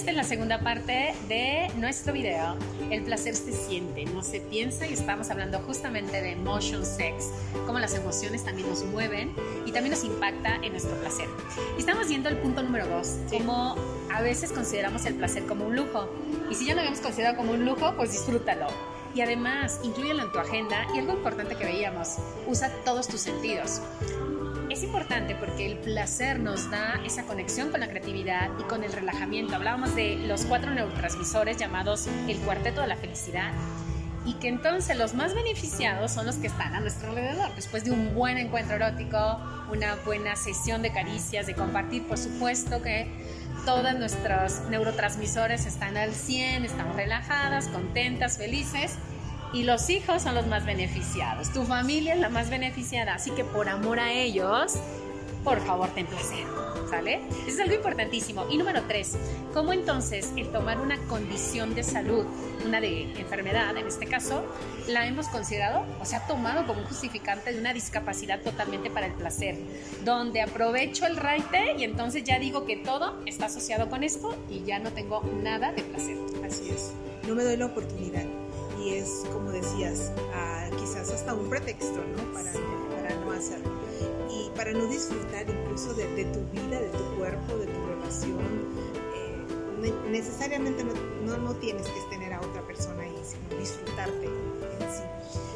esta es la segunda parte de nuestro video. El placer se siente, no se piensa y estamos hablando justamente de emotion sex, cómo las emociones también nos mueven y también nos impacta en nuestro placer. Y estamos viendo el punto número dos, cómo a veces consideramos el placer como un lujo. Y si ya lo habíamos considerado como un lujo, pues disfrútalo. Y además, incluyelo en tu agenda y algo importante que veíamos, usa todos tus sentidos. Es importante porque el placer nos da esa conexión con la creatividad y con el relajamiento. Hablábamos de los cuatro neurotransmisores llamados el cuarteto de la felicidad y que entonces los más beneficiados son los que están a nuestro alrededor. Después de un buen encuentro erótico, una buena sesión de caricias, de compartir, por supuesto que todos nuestros neurotransmisores están al 100, estamos relajadas, contentas, felices y los hijos son los más beneficiados. Tu familia es la más beneficiada, así que por amor a ellos, por favor, ten placer. ¿Sale? Eso es algo importantísimo. Y número tres, ¿cómo entonces el tomar una condición de salud, una de enfermedad en este caso, la hemos considerado o se ha tomado como un justificante de una discapacidad totalmente para el placer? Donde aprovecho el raite y entonces ya digo que todo está asociado con esto y ya no tengo nada de placer. Así es. No me doy la oportunidad y es, como decías, quizás hasta un pretexto, ¿no? Para, para, no hacerlo. Y para no disfrutar incluso de, tu vida, de tu cuerpo, de tu relación. Eh, necesariamente no, no, tienes que tener a otra persona ahí, sino disfrutarte en sí.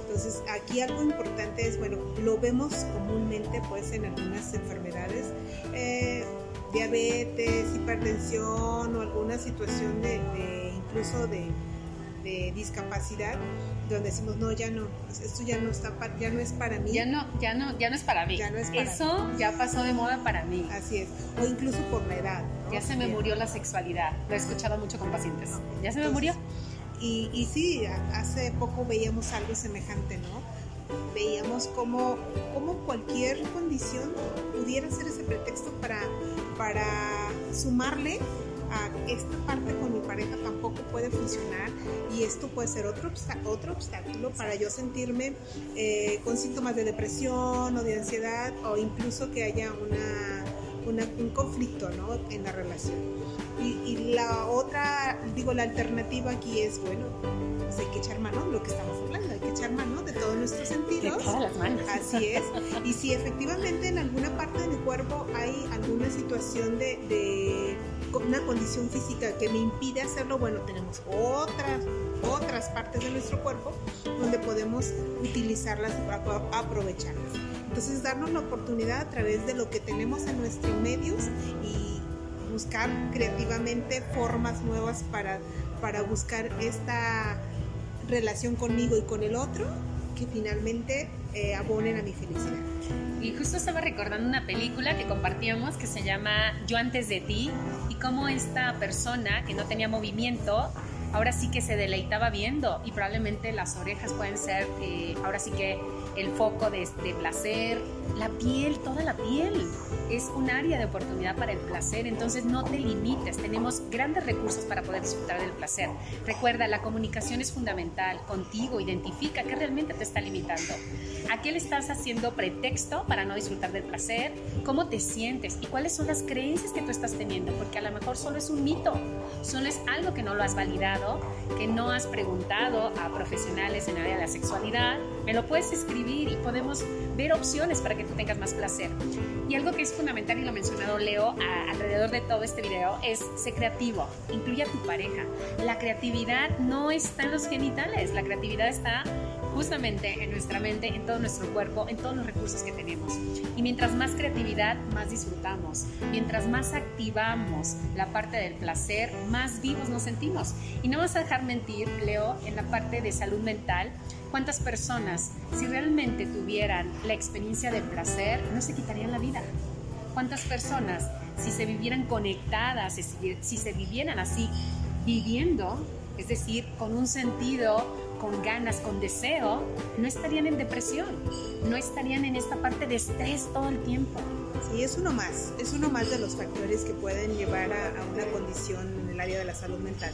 Entonces, aquí algo importante es, bueno, lo vemos comúnmente pues en algunas enfermedades, eh, diabetes, hipertensión o alguna situación de incluso de de discapacidad donde decimos no ya no esto ya no está ya no es para mí ya no ya no ya no es para mí. Ya no es para eso ya pasó de moda para mí. Así es. O incluso por la edad ya se me murió la sexualidad. Lo he escuchado mucho con pacientes. Ya se me murió y, y sí hace poco veíamos algo semejante no veíamos como, como cualquier condición pudiera ser ese pretexto para, para sumarle esta parte con mi pareja tampoco puede funcionar y esto puede ser otro, otro obstáculo para yo sentirme eh, con síntomas de depresión o de ansiedad o incluso que haya una, un conflicto ¿no? en la relación. Y, y, la otra, digo, la alternativa aquí es, bueno, pues hay que echar mano, lo que estamos hablando, hay que echar mano de todos nuestros sentidos. De todas las manos. Así es. Y si efectivamente en alguna parte de mi cuerpo hay alguna situación de una condición física que me impide hacerlo, bueno, tenemos otras, otras partes de nuestro cuerpo donde podemos utilizarlas, aprovecharlas. Entonces, darnos la oportunidad a través de lo que tenemos en nuestros medios y buscar creativamente formas nuevas para, para buscar esta relación conmigo y con el otro que finalmente eh, abonen a mi felicidad. Y justo estaba recordando una película que compartíamos que se llama Yo antes de ti y cómo esta persona que no tenía movimiento ahora sí que se deleitaba viendo y probablemente las orejas pueden ser eh, ahora sí que el foco de, de, placer, la piel, toda la piel es un área de oportunidad para el placer, entonces no te limites, tenemos grandes recursos para poder disfrutar del placer. Recuerda, la comunicación es fundamental contigo, identifica qué realmente te está limitando. ¿A qué le estás haciendo pretexto para no disfrutar del placer? ¿Cómo te sientes? ¿Y cuáles son las creencias que tú estás teniendo? Porque a lo mejor solo es un mito, solo es algo que no lo has validado, que no has preguntado a profesionales en área de la sexualidad. Me lo puedes escribir y podemos ver opciones para que tú tengas más placer. Y algo que es fundamental y lo ha mencionado Leo alrededor de todo este video es ser creativo, incluye a tu pareja. La creatividad no está en los genitales, la creatividad está justamente en nuestra mente, en todo nuestro cuerpo, en todos los recursos que tenemos. Y mientras más creatividad, más disfrutamos. Mientras más activamos la parte del placer, más vivos nos sentimos. Y no vas a dejar mentir, Leo, en la parte de salud mental, cuántas personas, si realmente tuvieran la experiencia del placer, no se quitarían la vida. ¿Cuántas personas, si se vivieran conectadas, si se vivieran así, viviendo, es decir, con un sentido con ganas, con deseo, no estarían en depresión, no estarían en esta parte de estrés todo el tiempo. Sí, es uno más, es uno más de los factores que pueden llevar a, una condición en el área de la salud mental.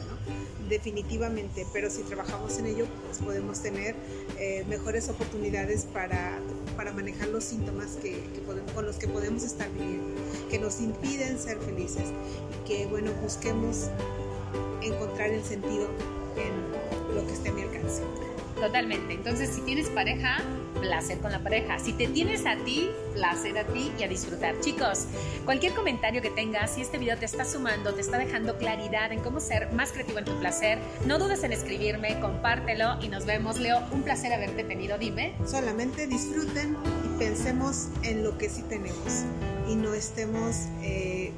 Definitivamente, pero si trabajamos en ello, pues podemos tener eh, mejores oportunidades para para manejar los síntomas que, con los que podemos estar viviendo, que nos impiden ser felices y que, bueno, busquemos encontrar el sentido en lo que esté a mi alcance. Totalmente. Entonces, si tienes pareja, placer con la pareja. Si te tienes a ti, placer a ti y a disfrutar. Chicos, cualquier comentario que tengas, si este video te está sumando, te está dejando claridad en cómo ser más creativo en tu placer, no dudes en escribirme, compártelo y nos vemos. Leo, un placer haberte tenido. Dime. Solamente disfruten y pensemos en lo que sí tenemos y no estemos eh,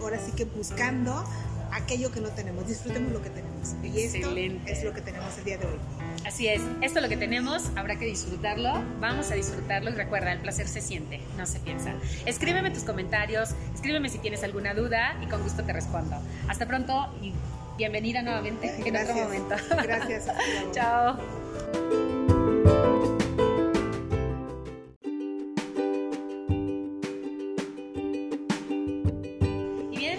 ahora sí que buscando aquello que no tenemos. Disfrutemos lo que tenemos. Y esto es lo que tenemos el día de hoy. Así es, esto es lo que tenemos, habrá que disfrutarlo, vamos a disfrutarlo y recuerda, el placer se siente, no se piensa. Escríbeme tus comentarios, escríbeme si tienes alguna duda y con gusto te respondo. Hasta pronto y bienvenida nuevamente en otro momento. Gracias. Chao.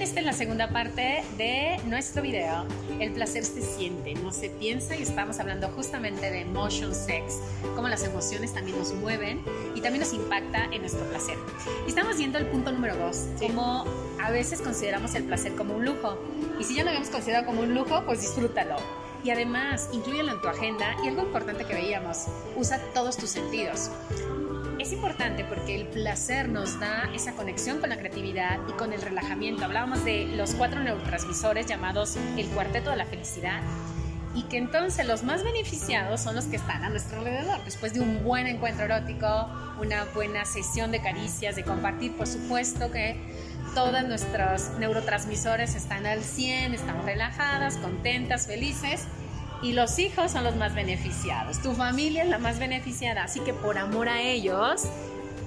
La segunda parte de nuestro video. El placer se siente, no se piensa y estamos hablando justamente de emotion sex, cómo las emociones también nos mueven y también nos impacta en nuestro placer. Y estamos viendo el punto número dos, cómo a veces consideramos el placer como un lujo. Y si ya lo habíamos considerado como un lujo, pues disfrútalo. Y además, incluyelo en tu agenda y algo importante que veíamos, usa todos tus sentidos es importante porque el placer nos da esa conexión con la creatividad y con el relajamiento. Hablábamos de los cuatro neurotransmisores llamados el cuarteto de la felicidad y que entonces los más beneficiados son los que están a nuestro alrededor. Después de un buen encuentro erótico, una buena sesión de caricias, de compartir, por supuesto que todos nuestros neurotransmisores están al 100, estamos relajadas, contentas, felices y los hijos son los más beneficiados. Tu familia es la más beneficiada, así que por amor a ellos,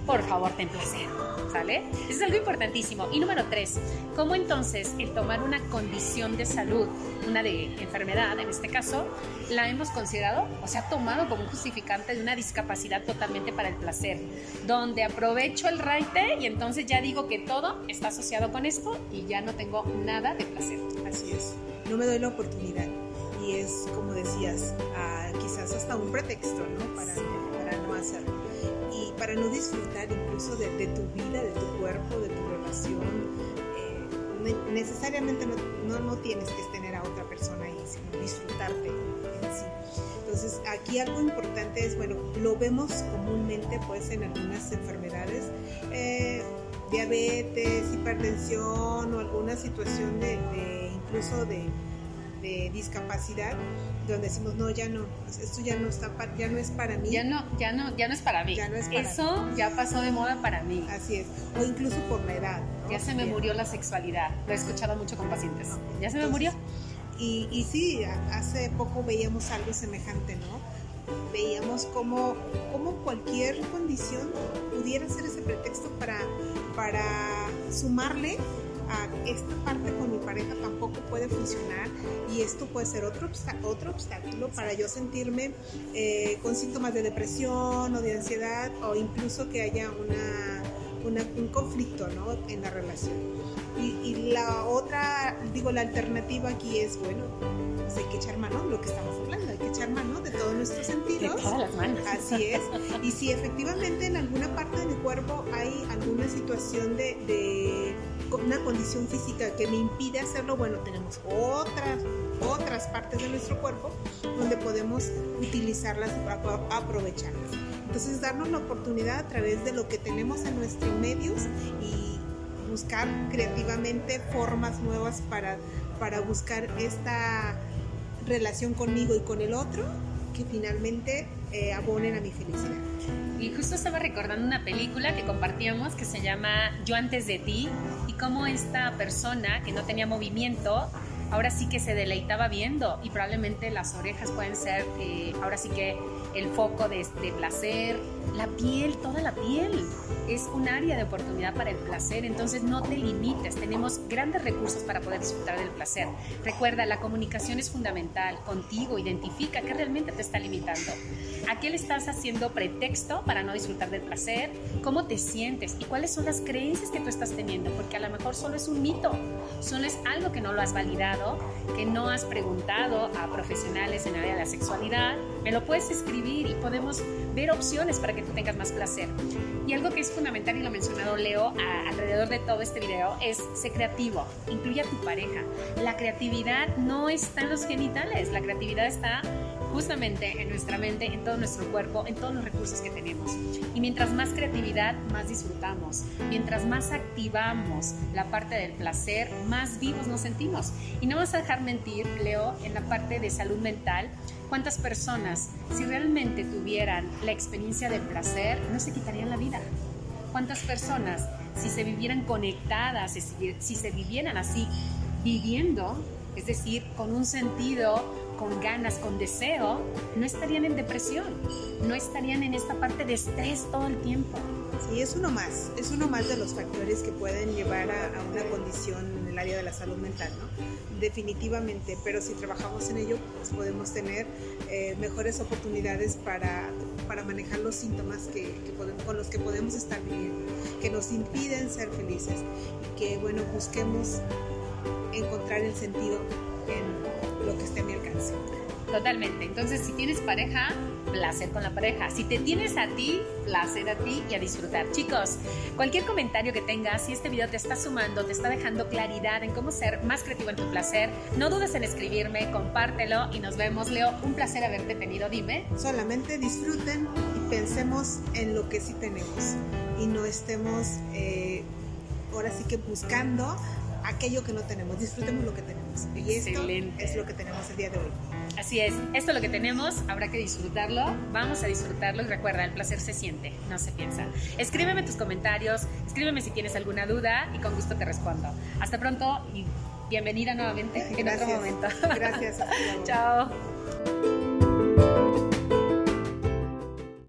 por favor, ten placer. ¿Sale? Eso es algo importantísimo. Y número tres, ¿cómo entonces el tomar una condición de salud, una de enfermedad en este caso, la hemos considerado o se ha tomado como un justificante de una discapacidad totalmente para el placer? Donde aprovecho el raite y entonces ya digo que todo está asociado con esto y ya no tengo nada de placer. Así es. No me doy la oportunidad es, como decías, quizás hasta un pretexto ¿no? para, para no hacerlo y para no disfrutar incluso de, tu vida, de tu cuerpo, de tu relación. Eh, necesariamente no, no, tienes que tener a otra persona ahí, sino disfrutarte en sí. Entonces, aquí algo importante es, bueno, lo vemos comúnmente pues en algunas enfermedades, eh, diabetes, hipertensión o alguna situación de incluso de de discapacidad donde decimos no ya no esto ya no está ya no es para mí ya no ya no ya no es para mí. Ya no es para eso ya pasó de moda para mí. Así es. O incluso por la edad ya se me murió la sexualidad. Lo he escuchado mucho con pacientes. Ya se me murió y, y sí hace poco veíamos algo semejante no veíamos como, como cualquier condición pudiera ser ese pretexto para, para sumarle esta parte con mi pareja tampoco puede funcionar y esto puede ser otro, otro obstáculo para yo sentirme eh, con síntomas de depresión o de ansiedad o incluso que haya una, un conflicto ¿no? en la relación. Y, la otra, digo, la alternativa aquí es, bueno, pues hay que echar mano, lo que estamos hablando, hay que echar mano de todos nuestros sentidos. De todas las manos. Así es. Y si efectivamente en alguna parte de mi cuerpo hay alguna situación de una condición física que me impide hacerlo, bueno, tenemos otras, otras partes de nuestro cuerpo donde podemos utilizarlas aprovecharlas. Entonces, darnos la oportunidad a través de lo que tenemos en nuestros medios y buscar creativamente formas nuevas para, para buscar esta relación conmigo y con el otro que finalmente eh, abonen a mi felicidad. Y justo estaba recordando una película que compartíamos que se llama Yo antes de ti y cómo esta persona que no tenía movimiento ahora sí que se deleitaba viendo y probablemente las orejas pueden ser eh, ahora sí que el foco de, de placer, la piel, toda la piel es un área de oportunidad para el placer, entonces no te limites, tenemos grandes recursos para poder disfrutar del placer. Recuerda, la comunicación es fundamental contigo, identifica qué realmente te está limitando. ¿A qué le estás haciendo pretexto para no disfrutar del placer? ¿Cómo te sientes? ¿Y cuáles son las creencias que tú estás teniendo? Porque a lo mejor solo es un mito, solo es algo que no lo has validado, que no has preguntado a profesionales en área de la sexualidad. Me lo puedes escribir y podemos ver opciones para que tú tengas más placer. Y algo que es fundamental y lo ha mencionado Leo alrededor de todo este video es ser creativo, incluye a tu pareja. La creatividad no está en los genitales, la creatividad está justamente en nuestra mente, en todo nuestro cuerpo, en todos los recursos que tenemos. Y mientras más creatividad, más disfrutamos. Mientras más activamos la parte del placer, más vivos nos sentimos. Y no vas a dejar mentir, Leo, en la parte de salud mental, cuántas personas, si realmente tuvieran la experiencia del placer, no se quitarían la vida. ¿Cuántas personas, si se vivieran conectadas, si se vivieran así, viviendo, es decir, con un sentido con ganas, con deseo, no estarían en depresión, no estarían en esta parte de estrés todo el tiempo. Sí, es uno más, es uno más de los factores que pueden llevar a, una condición en el área de la salud mental, ¿no? Definitivamente, pero si trabajamos en ello, pues podemos tener eh, mejores oportunidades para, para manejar los síntomas que, con los que podemos estar viviendo, que nos impiden ser felices y que, bueno, busquemos encontrar el sentido en lo que esté a mi alcance. Totalmente. Entonces, si tienes pareja, placer con la pareja. Si te tienes a ti, placer a ti y a disfrutar. Chicos, cualquier comentario que tengas, si este video te está sumando, te está dejando claridad en cómo ser más creativo en tu placer, no dudes en escribirme, compártelo y nos vemos. Leo, un placer haberte tenido. Dime. Solamente disfruten y pensemos en lo que sí tenemos y no estemos eh, ahora sí que buscando aquello que no tenemos, disfrutemos lo que tenemos. Y esto es lo que tenemos el día de hoy. Así es, esto es lo que tenemos, habrá que disfrutarlo, vamos a disfrutarlo y recuerda, el placer se siente, no se piensa. Escríbeme tus comentarios, escríbeme si tienes alguna duda y con gusto te respondo. Hasta pronto y bienvenida nuevamente en otro momento. Gracias. Chao.